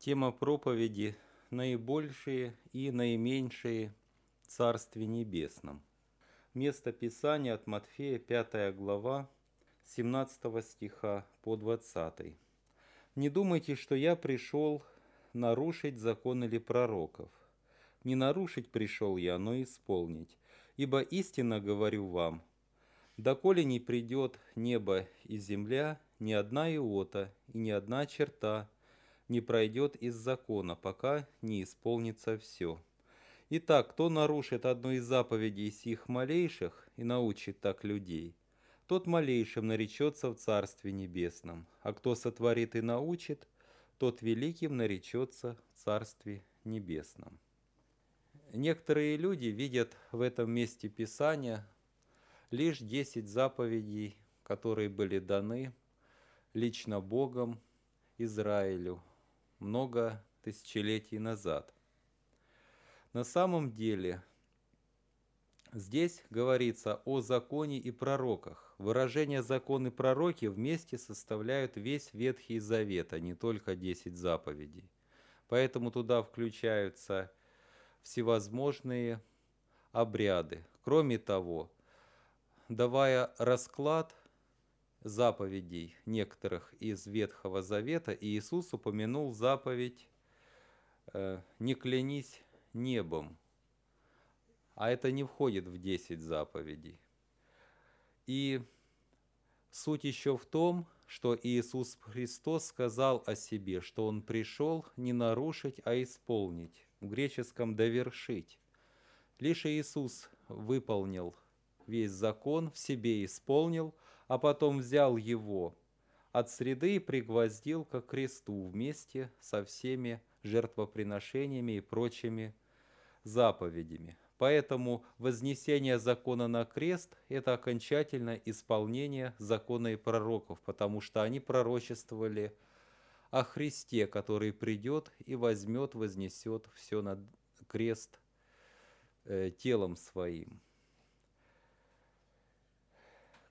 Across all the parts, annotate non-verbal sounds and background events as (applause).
Тема проповеди «Наибольшие и наименьшие Царстве Небесном». Место Писания от Матфея, 5 глава, 17 стиха по 20. «Не думайте, что я пришел нарушить закон или пророков. Не нарушить пришел я, но исполнить. Ибо истинно говорю вам, доколе не придет небо и земля, ни одна иота и ни одна черта – не пройдет из закона, пока не исполнится все. Итак, кто нарушит одну из заповедей сих малейших и научит так людей, тот малейшим наречется в Царстве Небесном, а кто сотворит и научит, тот великим наречется в Царстве Небесном. Некоторые люди видят в этом месте Писания лишь десять заповедей, которые были даны лично Богом Израилю много тысячелетий назад. На самом деле, здесь говорится о законе и пророках. Выражение «закон» и «пророки» вместе составляют весь Ветхий Завет, а не только 10 заповедей. Поэтому туда включаются всевозможные обряды. Кроме того, давая расклад заповедей некоторых из Ветхого Завета, Иисус упомянул заповедь э, «Не клянись небом», а это не входит в десять заповедей. И суть еще в том, что Иисус Христос сказал о себе, что Он пришел не нарушить, а исполнить, в греческом «довершить». Лишь Иисус выполнил весь закон, в себе исполнил – а потом взял его от среды и пригвоздил к кресту вместе со всеми жертвоприношениями и прочими заповедями. Поэтому вознесение закона на крест – это окончательное исполнение закона и пророков, потому что они пророчествовали о Христе, который придет и возьмет, вознесет все на крест э, телом своим.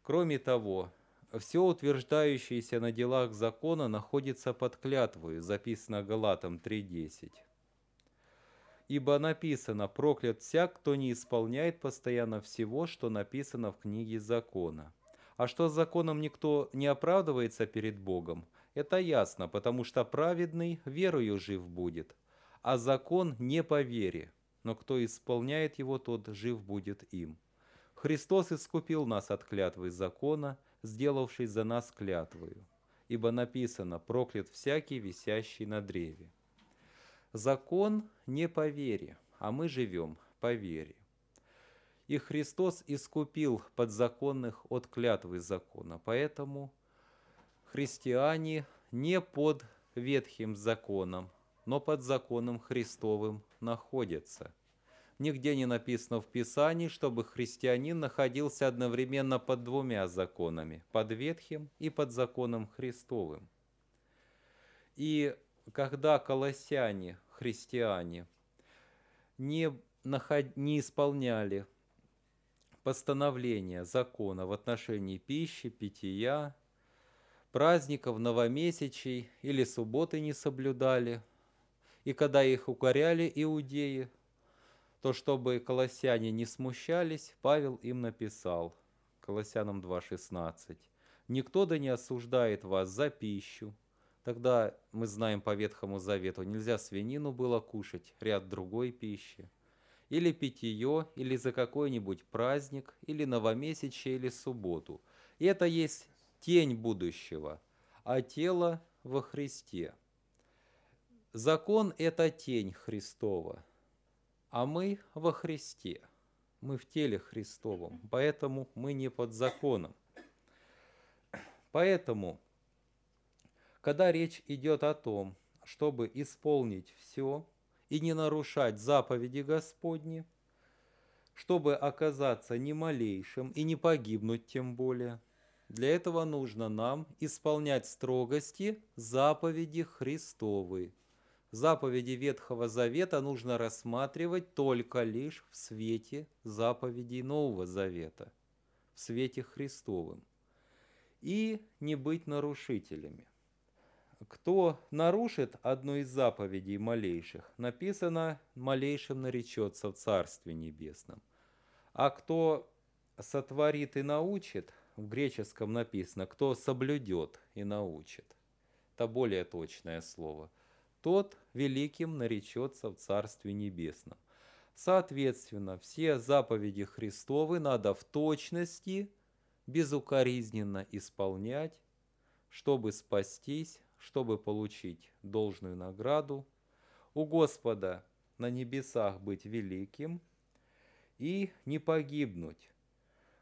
Кроме того, все утверждающееся на делах закона находится под клятвой, записано Галатам 3.10. Ибо написано, проклят всяк, кто не исполняет постоянно всего, что написано в книге закона. А что с законом никто не оправдывается перед Богом, это ясно, потому что праведный верою жив будет, а закон не по вере, но кто исполняет его, тот жив будет им. Христос искупил нас от клятвы закона, сделавшись за нас клятвою. Ибо написано, проклят всякий, висящий на древе. Закон не по вере, а мы живем по вере. И Христос искупил подзаконных от клятвы закона, поэтому христиане не под ветхим законом, но под законом Христовым находятся – Нигде не написано в Писании, чтобы христианин находился одновременно под двумя законами, под Ветхим и под законом Христовым. И когда колоссяне, христиане, не, наход... не исполняли постановления закона в отношении пищи, питья, праздников, новомесячей или субботы не соблюдали, и когда их укоряли иудеи, то чтобы колоссяне не смущались, Павел им написал, Колоссянам 2.16, «Никто да не осуждает вас за пищу». Тогда мы знаем по Ветхому Завету, нельзя свинину было кушать, ряд другой пищи. Или питье, или за какой-нибудь праздник, или новомесячие, или субботу. И это есть тень будущего, а тело во Христе. Закон – это тень Христова – а мы во Христе, мы в теле Христовом, поэтому мы не под законом. Поэтому, когда речь идет о том, чтобы исполнить все и не нарушать заповеди Господни, чтобы оказаться не малейшим и не погибнуть тем более, для этого нужно нам исполнять строгости заповеди Христовы, Заповеди Ветхого Завета нужно рассматривать только лишь в свете заповедей Нового Завета, в свете Христовым, и не быть нарушителями. кто нарушит одну из заповедей малейших, написано, малейшим наречется в Царстве Небесном. А кто сотворит и научит, в греческом написано, кто соблюдет и научит. Это более точное слово. Тот великим наречется в Царстве Небесном. Соответственно, все заповеди Христовы надо в точности, безукоризненно исполнять, чтобы спастись, чтобы получить должную награду, у Господа на небесах быть великим и не погибнуть.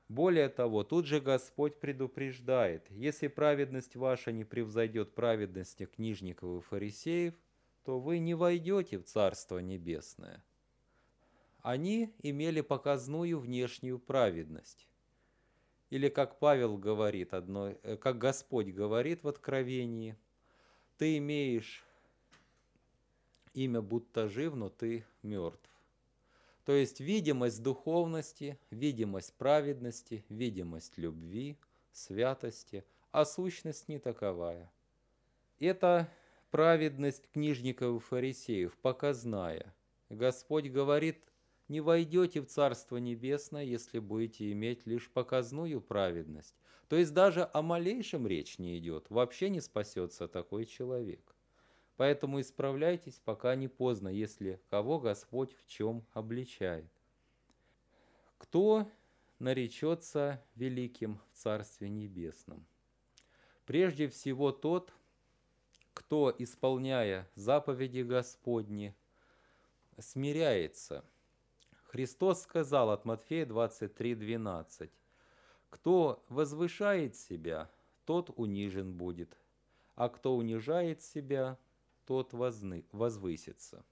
Более того, тут же Господь предупреждает, если праведность ваша не превзойдет праведности книжников и фарисеев, то вы не войдете в Царство Небесное. Они имели показную внешнюю праведность. Или как Павел говорит, одно, э, как Господь говорит в Откровении, ты имеешь имя будто жив, но ты мертв. То есть видимость духовности, видимость праведности, видимость любви, святости, а сущность не таковая. Это праведность книжников и фарисеев, показная. Господь говорит, не войдете в Царство Небесное, если будете иметь лишь показную праведность. То есть даже о малейшем речь не идет, вообще не спасется такой человек. Поэтому исправляйтесь, пока не поздно, если кого Господь в чем обличает. Кто наречется великим в Царстве Небесном? Прежде всего тот, кто, исполняя заповеди Господни, смиряется. Христос сказал от Матфея 23:12, «Кто возвышает себя, тот унижен будет, а кто унижает себя, тот возны, возвысится.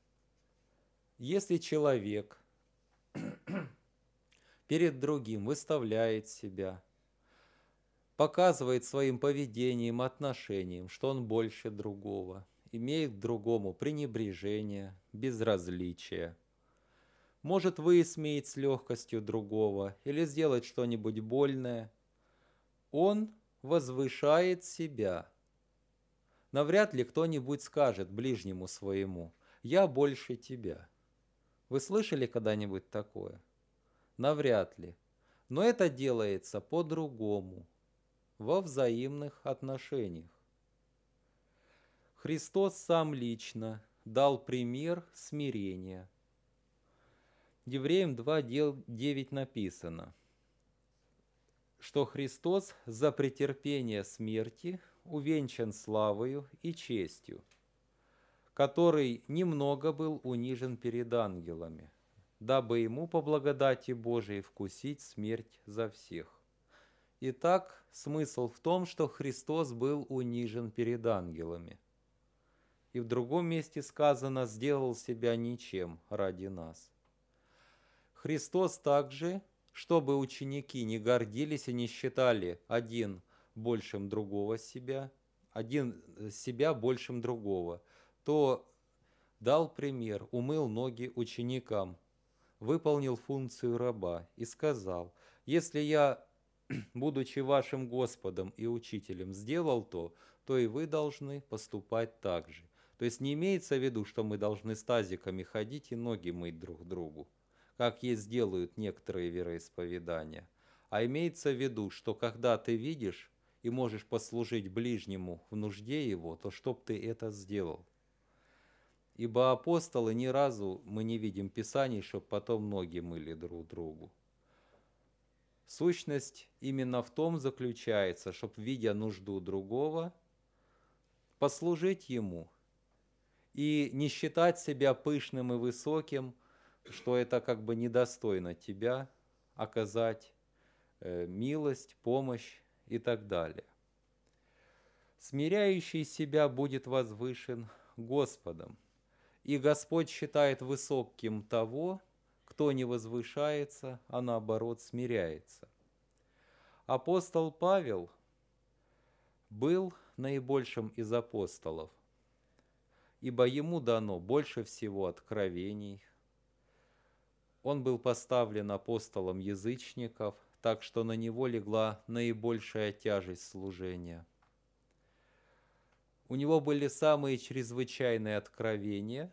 Если человек (clears throat) перед другим выставляет себя, показывает своим поведением, отношением, что он больше другого, имеет к другому пренебрежение, безразличие, может высмеять с легкостью другого или сделать что-нибудь больное, он возвышает себя – Навряд ли кто-нибудь скажет ближнему своему «я больше тебя». Вы слышали когда-нибудь такое? Навряд ли. Но это делается по-другому, во взаимных отношениях. Христос сам лично дал пример смирения. Евреям 2.9 написано, что Христос за претерпение смерти – увенчан славою и честью, который немного был унижен перед ангелами, дабы ему по благодати Божией вкусить смерть за всех. Итак, смысл в том, что Христос был унижен перед ангелами. И в другом месте сказано «сделал себя ничем ради нас». Христос также, чтобы ученики не гордились и не считали один – большим другого себя, один себя большим другого, то дал пример, умыл ноги ученикам, выполнил функцию раба и сказал, если я, будучи вашим Господом и Учителем, сделал то, то и вы должны поступать так же. То есть не имеется в виду, что мы должны с тазиками ходить и ноги мыть друг другу, как есть делают некоторые вероисповедания, а имеется в виду, что когда ты видишь и можешь послужить ближнему в нужде его, то чтоб ты это сделал. Ибо апостолы ни разу мы не видим Писаний, чтобы потом ноги мыли друг другу. Сущность именно в том заключается, чтобы, видя нужду другого, послужить ему и не считать себя пышным и высоким, что это как бы недостойно тебя оказать э, милость, помощь и так далее. Смиряющий себя будет возвышен Господом, и Господь считает высоким того, кто не возвышается, а наоборот смиряется. Апостол Павел был наибольшим из апостолов, ибо ему дано больше всего откровений. Он был поставлен апостолом язычников, так что на него легла наибольшая тяжесть служения. У него были самые чрезвычайные откровения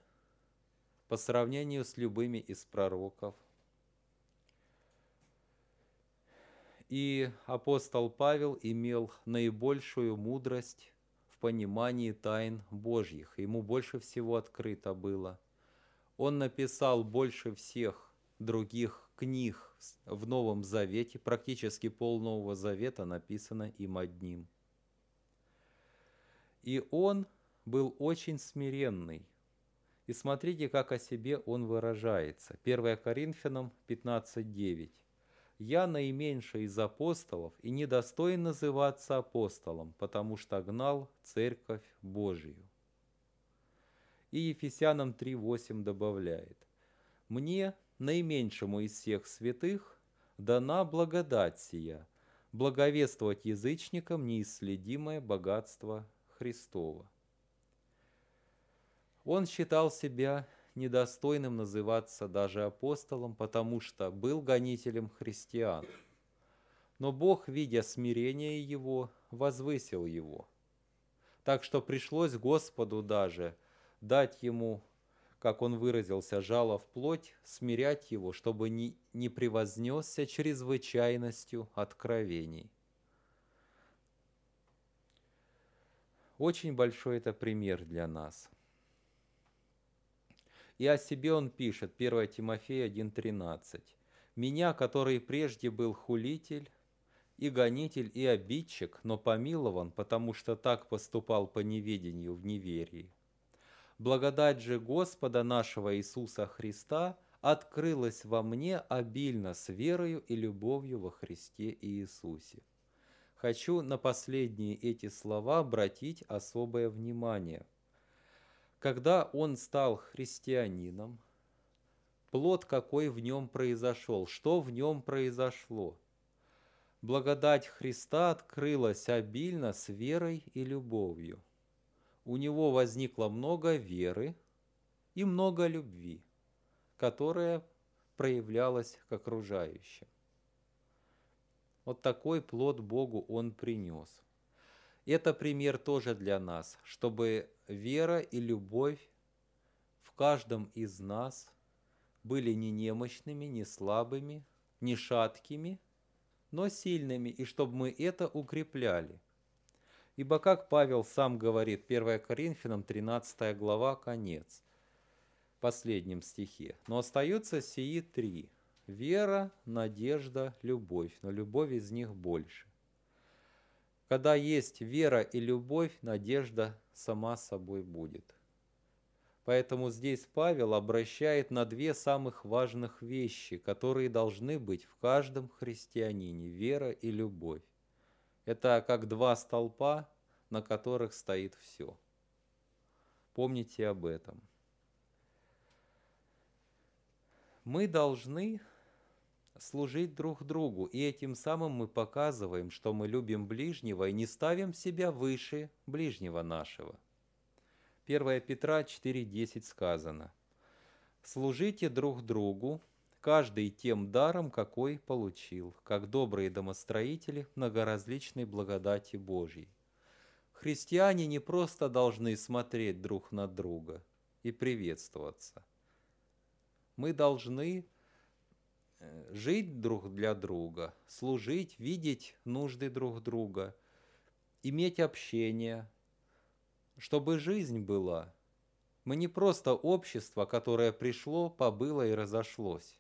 по сравнению с любыми из пророков. И апостол Павел имел наибольшую мудрость в понимании тайн Божьих. Ему больше всего открыто было. Он написал больше всех других книг в Новом Завете, практически пол Нового Завета написано им одним. И он был очень смиренный. И смотрите, как о себе он выражается. 1 Коринфянам 15.9. «Я наименьший из апостолов и недостоин называться апостолом, потому что гнал Церковь Божию». И Ефесянам 3.8 добавляет. «Мне, наименьшему из всех святых, дана благодать сия, благовествовать язычникам неисследимое богатство Христова. Он считал себя недостойным называться даже апостолом, потому что был гонителем христиан. Но Бог, видя смирение его, возвысил его. Так что пришлось Господу даже дать ему, как он выразился, жало в плоть, смирять его, чтобы не, не превознесся чрезвычайностью откровений. Очень большой это пример для нас. И о себе он пишет, 1 Тимофея 1.13. «Меня, который прежде был хулитель, и гонитель, и обидчик, но помилован, потому что так поступал по неведению в неверии. Благодать же Господа нашего Иисуса Христа открылась во мне обильно с верою и любовью во Христе Иисусе. Хочу на последние эти слова обратить особое внимание. Когда он стал христианином, плод какой в нем произошел, что в нем произошло. Благодать Христа открылась обильно с верой и любовью. У него возникло много веры и много любви, которая проявлялась к окружающим. Вот такой плод Богу Он принес. Это пример тоже для нас, чтобы вера и любовь в каждом из нас были не немощными, не слабыми, не шаткими, но сильными, и чтобы мы это укрепляли. Ибо, как Павел сам говорит, 1 Коринфянам 13 глава, конец, в последнем стихе. «Но остаются сии три – Вера, надежда, любовь, но любовь из них больше. Когда есть вера и любовь, надежда сама собой будет. Поэтому здесь Павел обращает на две самых важных вещи, которые должны быть в каждом христианине – вера и любовь. Это как два столпа, на которых стоит все. Помните об этом. Мы должны служить друг другу, и этим самым мы показываем, что мы любим ближнего и не ставим себя выше ближнего нашего. 1 Петра 4.10 сказано «Служите друг другу, каждый тем даром, какой получил, как добрые домостроители многоразличной благодати Божьей». Христиане не просто должны смотреть друг на друга и приветствоваться. Мы должны жить друг для друга, служить, видеть нужды друг друга, иметь общение, чтобы жизнь была. Мы не просто общество, которое пришло, побыло и разошлось.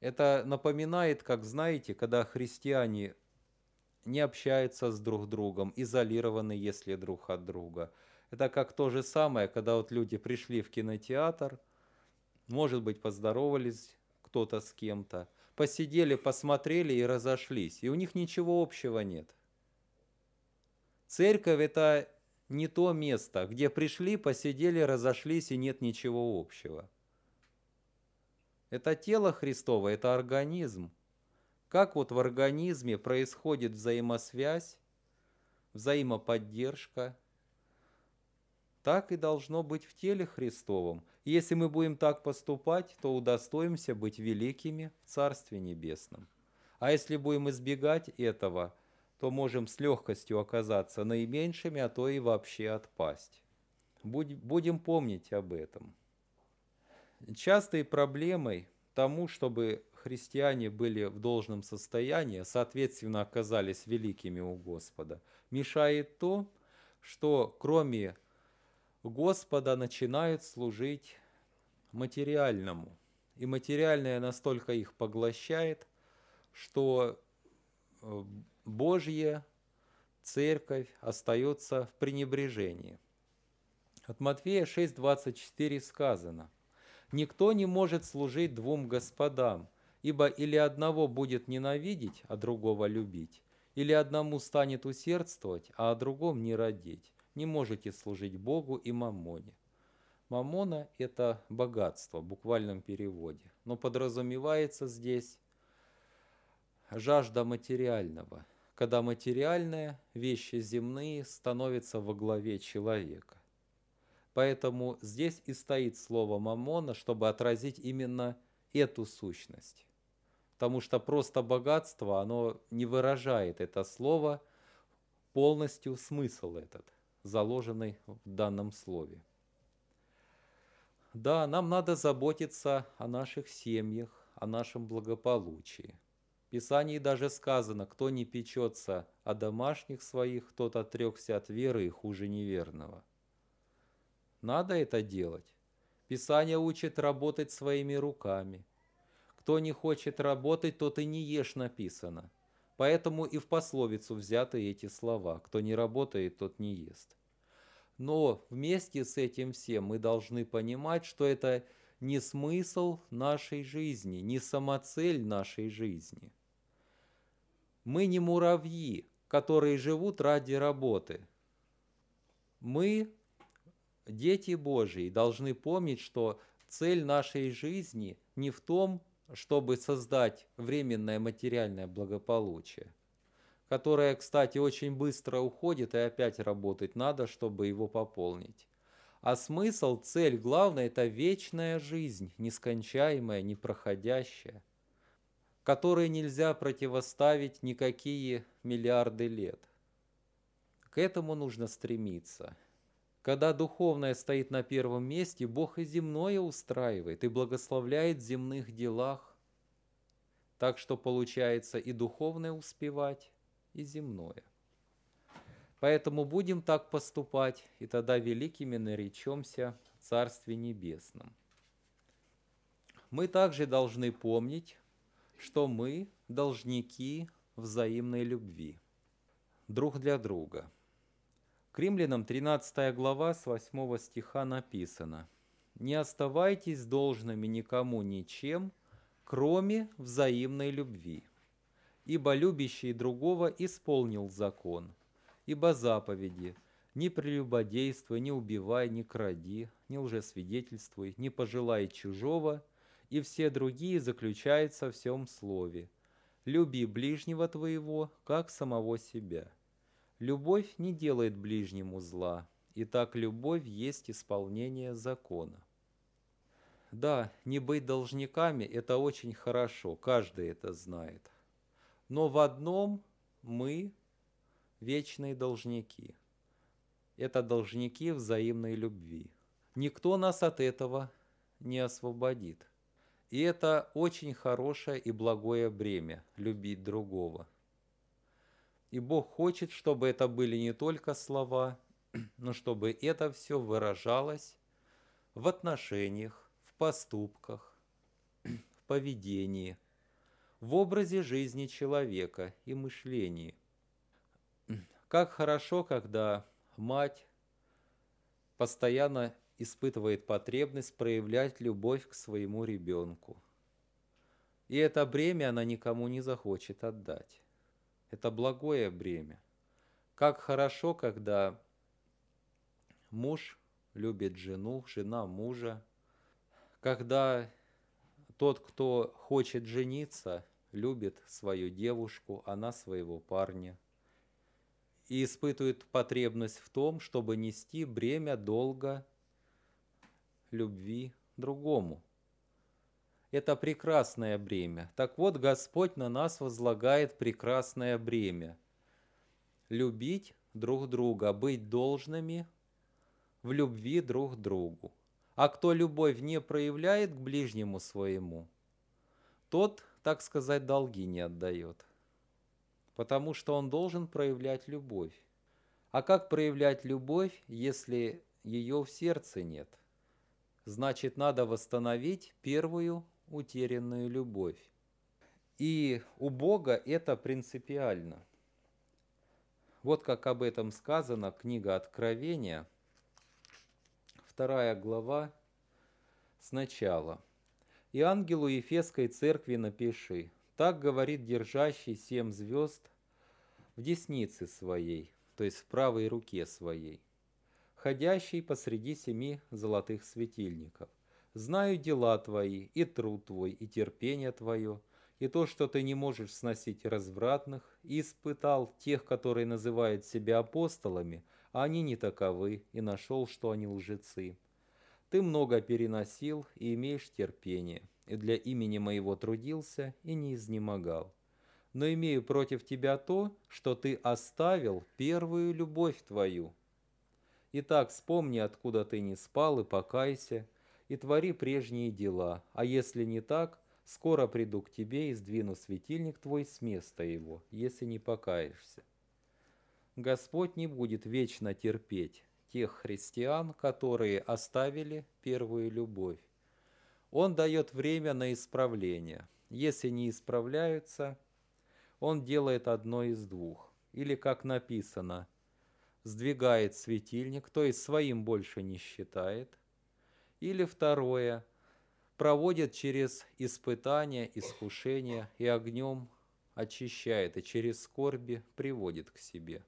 Это напоминает, как знаете, когда христиане не общаются с друг другом, изолированы, если друг от друга. Это как то же самое, когда вот люди пришли в кинотеатр – может быть, поздоровались кто-то с кем-то, посидели, посмотрели и разошлись, и у них ничего общего нет. Церковь – это не то место, где пришли, посидели, разошлись, и нет ничего общего. Это тело Христово, это организм. Как вот в организме происходит взаимосвязь, взаимоподдержка, так и должно быть в теле Христовом – если мы будем так поступать, то удостоимся быть великими в Царстве Небесном. А если будем избегать этого, то можем с легкостью оказаться наименьшими, а то и вообще отпасть. Будем помнить об этом. Частой проблемой тому, чтобы христиане были в должном состоянии, соответственно, оказались великими у Господа, мешает то, что кроме Господа начинают служить материальному. И материальное настолько их поглощает, что э, Божья церковь остается в пренебрежении. От Матфея 6:24 сказано, «Никто не может служить двум господам, ибо или одного будет ненавидеть, а другого любить, или одному станет усердствовать, а о другом не родить. Не можете служить Богу и мамоне. Мамона – это богатство в буквальном переводе, но подразумевается здесь жажда материального, когда материальные вещи земные становятся во главе человека. Поэтому здесь и стоит слово «мамона», чтобы отразить именно эту сущность потому что просто богатство, оно не выражает это слово полностью смысл этот, заложенный в данном слове. Да, нам надо заботиться о наших семьях, о нашем благополучии. В Писании даже сказано, кто не печется о домашних своих, тот отрекся от веры и хуже неверного. Надо это делать. Писание учит работать своими руками – кто не хочет работать, тот и не ешь написано. Поэтому и в пословицу взяты эти слова. Кто не работает, тот не ест. Но вместе с этим всем мы должны понимать, что это не смысл нашей жизни, не самоцель нашей жизни. Мы не муравьи, которые живут ради работы. Мы, дети Божьи, должны помнить, что цель нашей жизни не в том, чтобы создать временное материальное благополучие, которое, кстати, очень быстро уходит и опять работать надо, чтобы его пополнить. А смысл, цель главная – это вечная жизнь, нескончаемая, непроходящая, которой нельзя противоставить никакие миллиарды лет. К этому нужно стремиться – когда духовное стоит на первом месте, Бог и земное устраивает, и благословляет в земных делах. Так что получается и духовное успевать, и земное. Поэтому будем так поступать, и тогда великими наречемся в Царстве Небесном. Мы также должны помнить, что мы должники взаимной любви друг для друга – к римлянам 13 глава с 8 стиха написано. «Не оставайтесь должными никому ничем, кроме взаимной любви, ибо любящий другого исполнил закон, ибо заповеди «Не прелюбодействуй, не убивай, не кради, не лжесвидетельствуй, не пожелай чужого» и все другие заключаются в всем слове. «Люби ближнего твоего, как самого себя». Любовь не делает ближнему зла, и так любовь есть исполнение закона. Да, не быть должниками – это очень хорошо, каждый это знает. Но в одном мы вечные должники. Это должники взаимной любви. Никто нас от этого не освободит. И это очень хорошее и благое бремя – любить другого – и Бог хочет, чтобы это были не только слова, (clears throat) но чтобы это все выражалось в отношениях, в поступках, (clears throat) в поведении, в образе жизни человека и мышлении. (clears throat) Как хорошо, когда мать постоянно испытывает потребность проявлять любовь к своему ребенку. И это бремя она никому не захочет отдать. Это благое бремя. Как хорошо, когда муж любит жену, жена мужа, когда тот, кто хочет жениться, любит свою девушку, она своего парня и испытывает потребность в том, чтобы нести бремя долга любви другому. Это прекрасное бремя. Так вот, Господь на нас возлагает прекрасное бремя. любить друг друга, быть должными в любви друг к другу. А кто любовь не проявляет к ближнему своему, тот, так сказать, долги не отдает. Потому что он должен проявлять любовь. А как проявлять любовь, если ее в сердце нет? Значит, надо восстановить первую утерянную любовь. И у Бога это принципиально. Вот как об этом сказано, книга Откровения, вторая глава, сначала. «И ангелу Ефесской церкви напиши, так говорит держащий семь звезд в деснице своей, то есть в правой руке своей, ходящий посреди семи золотых светильников. Знаю дела твои, и труд твой, и терпение твое, и то, что ты не можешь сносить развратных, и испытал тех, которые называют себя апостолами, а они не таковы, и нашел, что они лжецы. Ты много переносил и имеешь терпение, и для имени моего трудился и не изнемогал. Но имею против тебя то, что ты оставил первую любовь твою. Итак, вспомни, откуда ты не спал, и покайся, и твори прежние дела, а если не так, скоро приду к тебе и сдвину светильник твой с места его, если не покаешься. Господь не будет вечно терпеть тех христиан, которые оставили первую любовь. Он дает время на исправление. Если не исправляются, он делает одно из двух. Или, как написано, сдвигает светильник, то есть своим больше не считает, или второе, проводит через испытания, искушения и огнем очищает, и через скорби приводит к себе.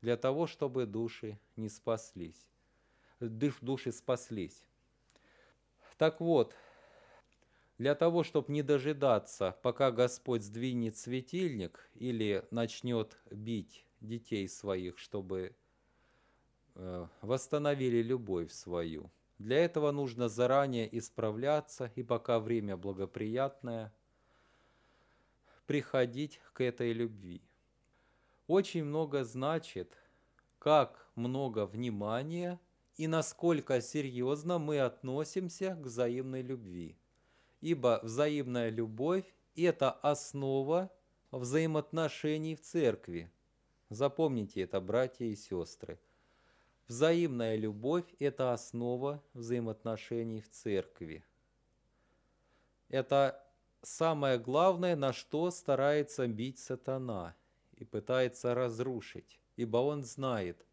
Для того, чтобы души не спаслись. Души спаслись. Так вот, для того, чтобы не дожидаться, пока Господь сдвинет светильник или начнет бить детей своих, чтобы э, восстановили любовь свою – для этого нужно заранее исправляться и пока время благоприятное, приходить к этой любви. Очень много значит, как много внимания и насколько серьезно мы относимся к взаимной любви. Ибо взаимная любовь – это основа взаимоотношений в церкви. Запомните это, братья и сестры – Взаимная любовь – это основа взаимоотношений в церкви. Это самое главное, на что старается бить сатана и пытается разрушить, ибо он знает,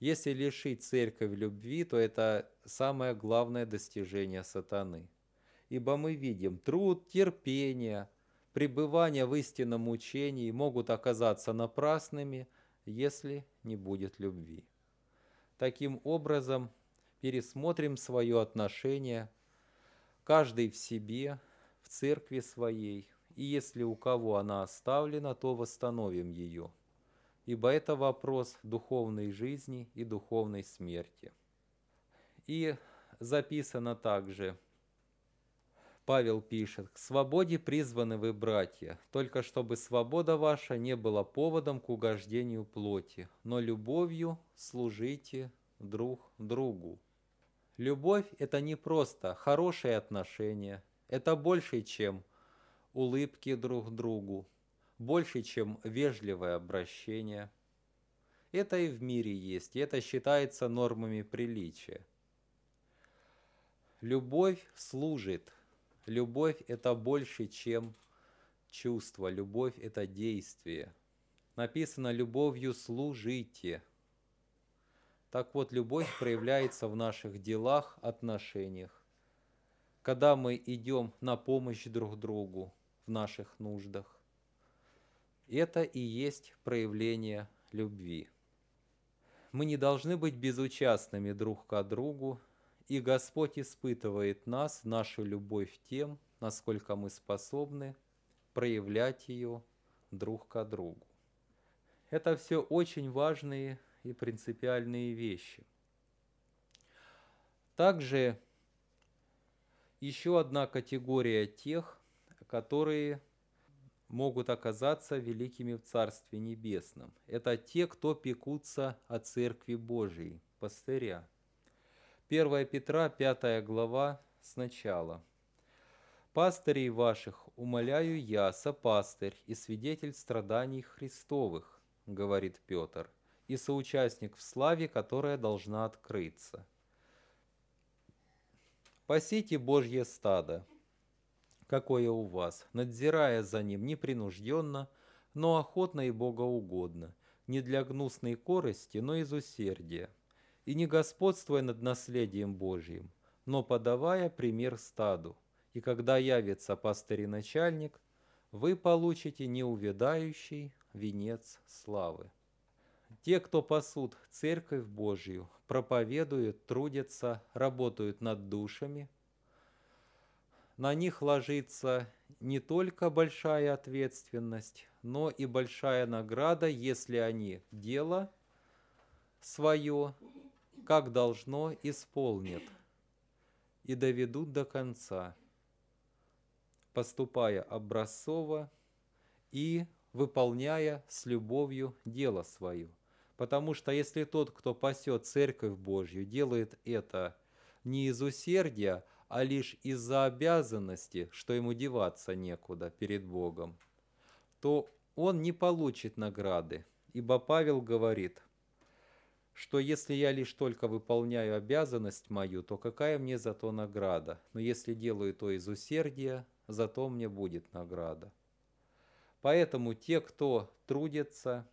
если лишить церковь любви, то это самое главное достижение сатаны. Ибо мы видим, труд, терпение, пребывание в истинном учении могут оказаться напрасными, если не будет любви. Таким образом, пересмотрим свое отношение, каждый в себе, в церкви своей, и если у кого она оставлена, то восстановим ее. Ибо это вопрос духовной жизни и духовной смерти. И записано также, Павел пишет, «К свободе призваны вы, братья, только чтобы свобода ваша не была поводом к угождению плоти, но любовью служите друг другу». Любовь – это не просто хорошие отношения, это больше, чем улыбки друг другу, больше, чем вежливое обращение. Это и в мире есть, и это считается нормами приличия. Любовь служит – Любовь – это больше, чем чувство. Любовь – это действие. Написано «любовью служите». Так вот, любовь проявляется в наших делах, отношениях. Когда мы идем на помощь друг другу в наших нуждах. Это и есть проявление любви. Мы не должны быть безучастными друг к другу, и Господь испытывает нас, нашу любовь тем, насколько мы способны проявлять ее друг к другу. Это все очень важные и принципиальные вещи. Также еще одна категория тех, которые могут оказаться великими в Царстве Небесном. Это те, кто пекутся о Церкви Божией, пастыря. 1 Петра, 5 глава, сначала. «Пастырей ваших умоляю я, сопастырь и свидетель страданий Христовых, — говорит Петр, — и соучастник в славе, которая должна открыться. Пасите Божье стадо, какое у вас, надзирая за ним непринужденно, но охотно и богоугодно, не для гнусной корости, но из усердия, и не господствуя над наследием Божьим, но подавая пример стаду. И когда явится пастырь и начальник, вы получите неувядающий венец славы. Те, кто пасут Церковь Божью, проповедуют, трудятся, работают над душами – на них ложится не только большая ответственность, но и большая награда, если они дело свое, как должно, исполнят и доведут до конца, поступая образцово и выполняя с любовью дело свое. Потому что если тот, кто пасет Церковь Божью, делает это не из усердия, а лишь из-за обязанности, что ему деваться некуда перед Богом, то он не получит награды, ибо Павел говорит, что если я лишь только выполняю обязанность мою, то какая мне за то награда? Но если делаю то из усердия, зато мне будет награда. Поэтому те, кто трудятся,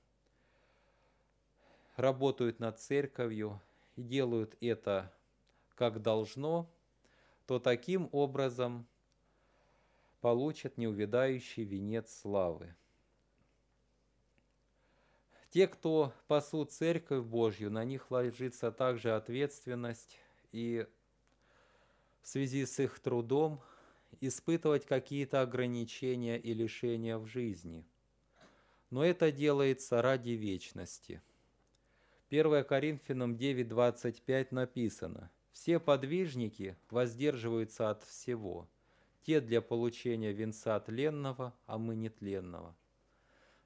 работают над церковью и делают это как должно, то таким образом получат неувядающий венец славы. Те, кто пасут Церковь Божью, на них ложится также ответственность и в связи с их трудом испытывать какие-то ограничения и лишения в жизни. Но это делается ради вечности. 1 Коринфянам 9.25 написано – все подвижники воздерживаются от всего, те для получения венца тленного, а мы нетленного.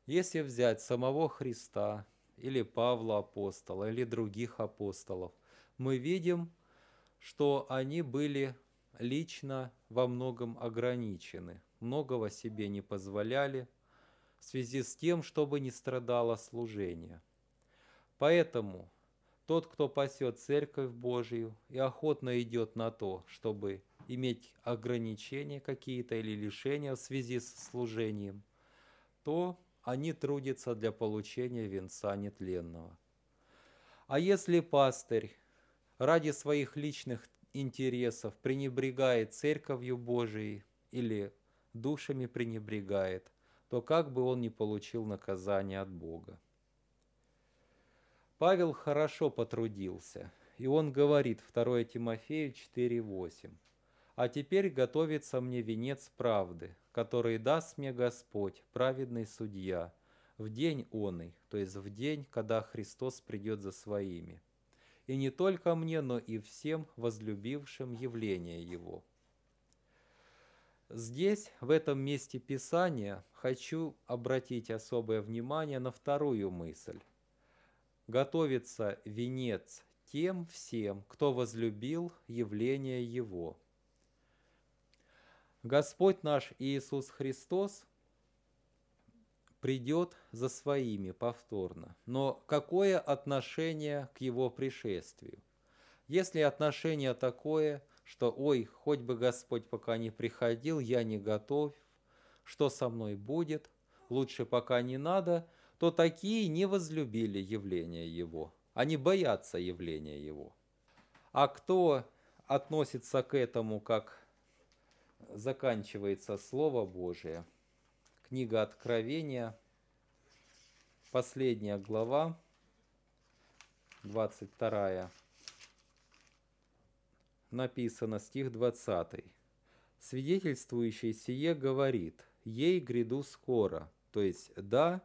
Если взять самого Христа или Павла апостола или других апостолов, мы видим, что они были лично во многом ограничены, многого себе не позволяли в связи с тем, чтобы не страдало служение. Поэтому тот, кто пасет Церковь Божию и охотно идет на то, чтобы иметь ограничения какие-то или лишения в связи с служением, то они трудятся для получения венца нетленного. А если пастырь ради своих личных интересов пренебрегает Церковью Божией или душами пренебрегает, то как бы он ни получил наказание от Бога. Павел хорошо потрудился, и он говорит 2 Тимофею 4.8. «А теперь готовится мне венец правды, который даст мне Господь, праведный судья, в день оный, то есть в день, когда Христос придет за своими. И не только мне, но и всем возлюбившим явление Его». Здесь, в этом месте Писания, хочу обратить особое внимание на вторую мысль готовится венец тем всем, кто возлюбил явление Его. Господь наш Иисус Христос придет за своими повторно. Но какое отношение к Его пришествию? Если отношение такое, что «Ой, хоть бы Господь пока не приходил, я не готов, что со мной будет, лучше пока не надо», то такие не возлюбили явление Его. Они боятся явления Его. А кто относится к этому, как заканчивается Слово Божие, книга Откровения, последняя глава, 22, написано стих 20. Свидетельствующий сие говорит, ей гряду скоро, то есть да,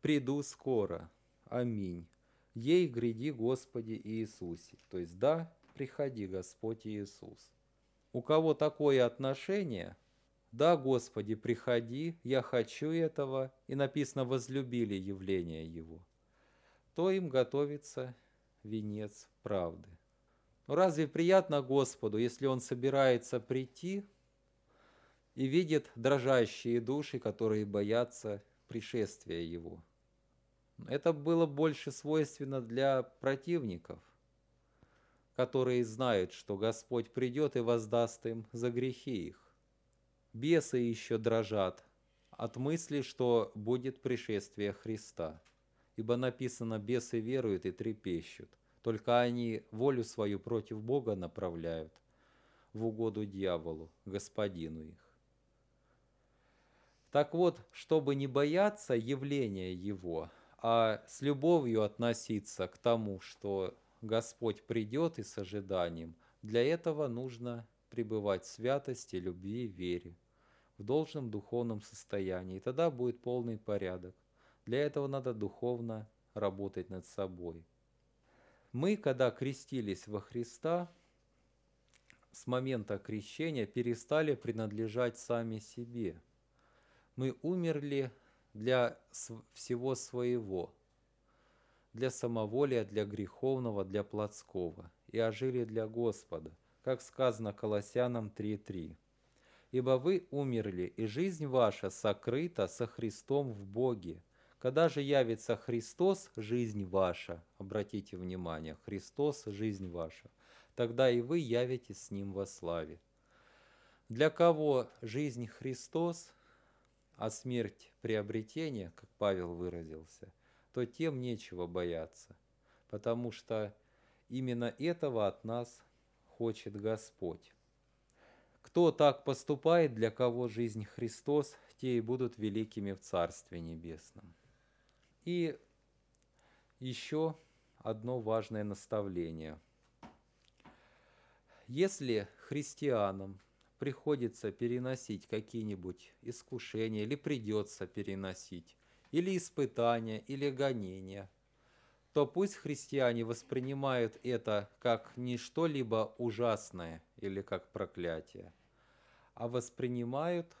приду скоро. Аминь. Ей гряди, Господи Иисусе. То есть, да, приходи, Господь Иисус. У кого такое отношение, «Да, Господи, приходи, я хочу этого», и написано «возлюбили явление Его», то им готовится венец правды. Но разве приятно Господу, если Он собирается прийти и видит дрожащие души, которые боятся пришествия Его? Это было больше свойственно для противников, которые знают, что Господь придет и воздаст им за грехи их. Бесы еще дрожат от мысли, что будет пришествие Христа. Ибо написано, бесы веруют и трепещут, только они волю свою против Бога направляют в угоду дьяволу, господину их. Так вот, чтобы не бояться явления Его, а с любовью относиться к тому, что Господь придет и с ожиданием, для этого нужно пребывать в святости, любви, вере, в должном духовном состоянии. И тогда будет полный порядок. Для этого надо духовно работать над собой. Мы, когда крестились во Христа, с момента крещения перестали принадлежать сами себе. Мы умерли для всего своего, для самоволия, для греховного, для плотского, и ожили для Господа, как сказано Колоссянам 3.3. «Ибо вы умерли, и жизнь ваша сокрыта со Христом в Боге. Когда же явится Христос, жизнь ваша, обратите внимание, Христос, жизнь ваша, тогда и вы явитесь с Ним во славе». Для кого жизнь Христос – а смерть приобретение, как Павел выразился, то тем нечего бояться, потому что именно этого от нас хочет Господь. Кто так поступает, для кого жизнь Христос, те и будут великими в Царстве Небесном. И еще одно важное наставление. Если христианам приходится переносить какие-нибудь искушения, или придется переносить, или испытания, или гонения, то пусть христиане воспринимают это как не что-либо ужасное или как проклятие, а воспринимают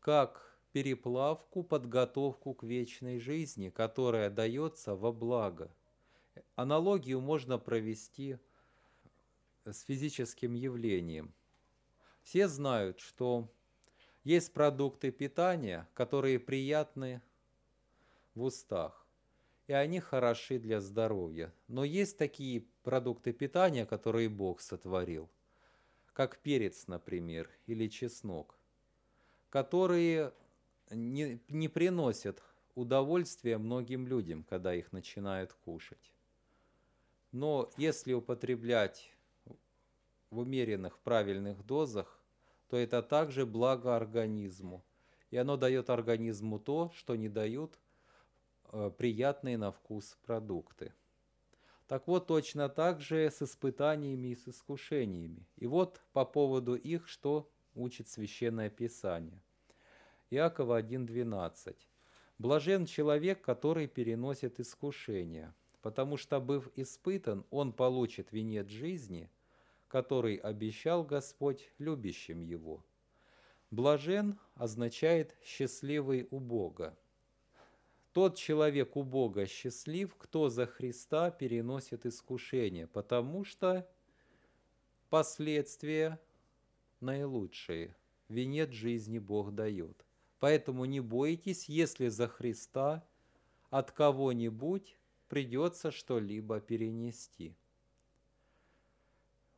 как переплавку, подготовку к вечной жизни, которая дается во благо. Аналогию можно провести с физическим явлением – все знают, что есть продукты питания, которые приятны в устах, и они хороши для здоровья. Но есть такие продукты питания, которые Бог сотворил, как перец, например, или чеснок, которые не, не приносят удовольствия многим людям, когда их начинают кушать. Но если употреблять в умеренных правильных дозах, то это также благо организму. И оно дает организму то, что не дают приятные на вкус продукты. Так вот, точно так же с испытаниями и с искушениями. И вот по поводу их, что учит Священное Писание. Иакова 1.12. «Блажен человек, который переносит искушения, потому что, быв испытан, он получит венец жизни – который обещал Господь любящим Его. Блажен означает «счастливый у Бога». Тот человек у Бога счастлив, кто за Христа переносит искушение, потому что последствия наилучшие. Венец жизни Бог дает. Поэтому не бойтесь, если за Христа от кого-нибудь придется что-либо перенести.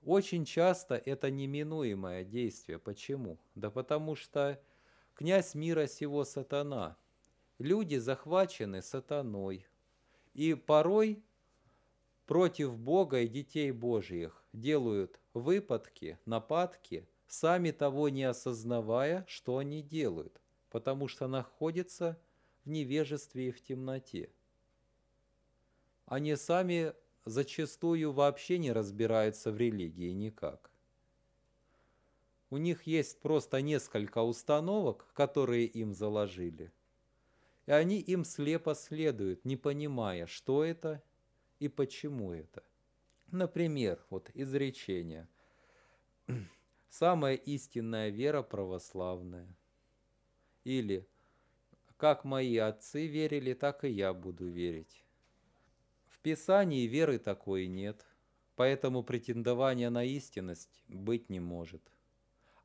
Очень часто это неминуемое действие. Почему? Да потому что князь мира сего сатана. Люди захвачены сатаной. И порой против Бога и детей Божьих делают выпадки, нападки, сами того не осознавая, что они делают, потому что находятся в невежестве и в темноте. Они сами зачастую вообще не разбираются в религии никак. У них есть просто несколько установок, которые им заложили, и они им слепо следуют, не понимая, что это и почему это. Например, вот изречение. (clears throat) самая истинная вера православная. Или как мои отцы верили, так и я буду верить. В Писании веры такой нет, поэтому претендования на истинность быть не может.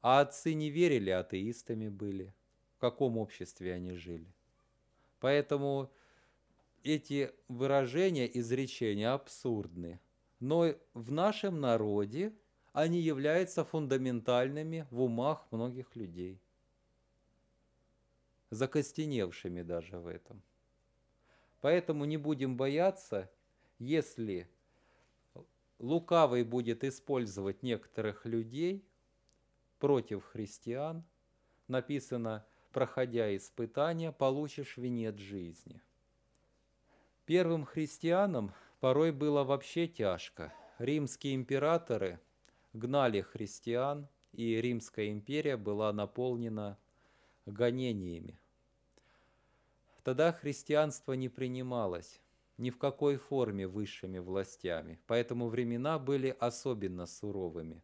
А отцы не верили, атеистами были. В каком обществе они жили? Поэтому эти выражения, изречения абсурдны. Но в нашем народе они являются фундаментальными в умах многих людей. Закостеневшими даже в этом. Поэтому не будем бояться, если лукавый будет использовать некоторых людей против христиан, написано, проходя испытания, получишь венец жизни. Первым христианам порой было вообще тяжко. Римские императоры гнали христиан, и Римская империя была наполнена гонениями. Тогда христианство не принималось ни в какой форме высшими властями, поэтому времена были особенно суровыми.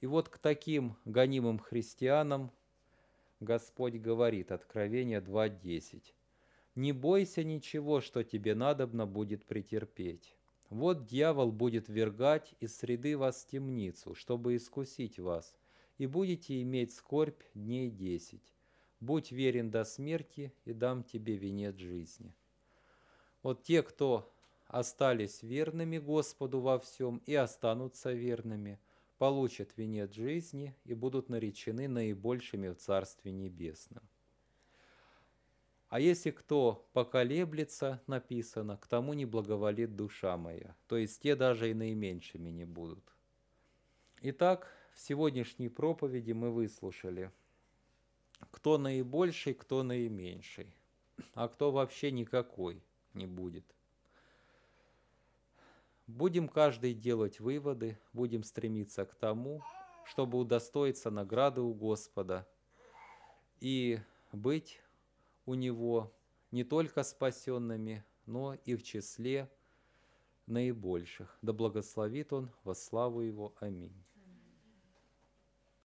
И вот к таким гонимым христианам Господь говорит, Откровение 2.10, «Не бойся ничего, что тебе надобно будет претерпеть. Вот дьявол будет вергать из среды вас темницу, чтобы искусить вас, и будете иметь скорбь дней десять. Будь верен до смерти, и дам тебе венец жизни». Вот те, кто остались верными Господу во всем и останутся верными, получат венец жизни и будут наречены наибольшими в Царстве Небесном. А если кто поколеблется, написано, к тому не благоволит душа моя. То есть те даже и наименьшими не будут. Итак, в сегодняшней проповеди мы выслушали, кто наибольший, кто наименьший, а кто вообще никакой не будет. Будем каждый делать выводы, будем стремиться к тому, чтобы удостоиться награды у Господа и быть у Него не только спасенными, но и в числе наибольших. Да благословит Он во славу Его. Аминь.